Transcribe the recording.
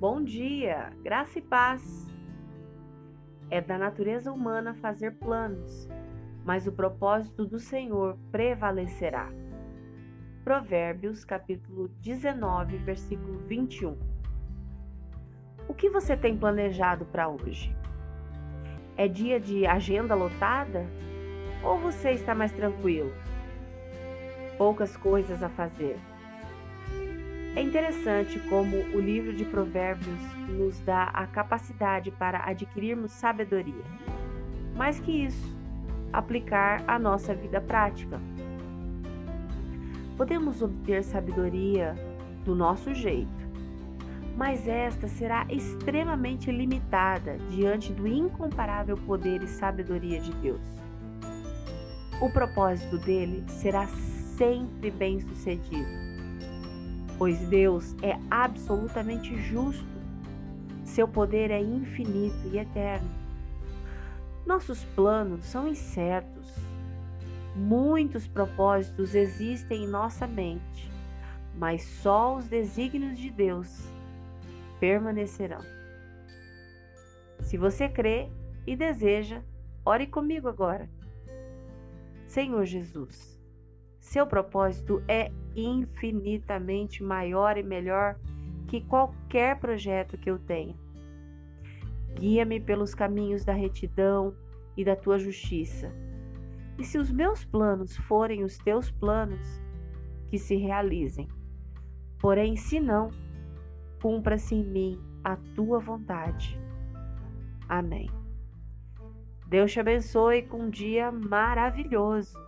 Bom dia, graça e paz. É da natureza humana fazer planos, mas o propósito do Senhor prevalecerá. Provérbios, capítulo 19, versículo 21. O que você tem planejado para hoje? É dia de agenda lotada? Ou você está mais tranquilo? Poucas coisas a fazer. É interessante como o livro de Provérbios nos dá a capacidade para adquirirmos sabedoria. Mais que isso, aplicar a nossa vida prática. Podemos obter sabedoria do nosso jeito, mas esta será extremamente limitada diante do incomparável poder e sabedoria de Deus. O propósito dele será sempre bem sucedido pois Deus é absolutamente justo. Seu poder é infinito e eterno. Nossos planos são incertos. Muitos propósitos existem em nossa mente, mas só os desígnios de Deus permanecerão. Se você crê e deseja, ore comigo agora. Senhor Jesus, seu propósito é infinitamente maior e melhor que qualquer projeto que eu tenha. Guia-me pelos caminhos da retidão e da tua justiça. E se os meus planos forem os teus planos, que se realizem. Porém, se não, cumpra-se em mim a tua vontade. Amém. Deus te abençoe com um dia maravilhoso.